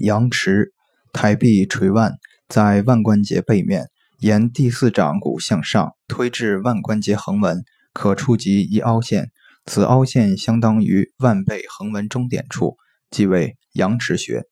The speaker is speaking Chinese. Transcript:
阳池抬臂垂腕在腕关节背面沿第四掌骨向上推至腕关节横纹可触及一凹陷。此凹陷相当于腕背横纹中点处即为阳池穴。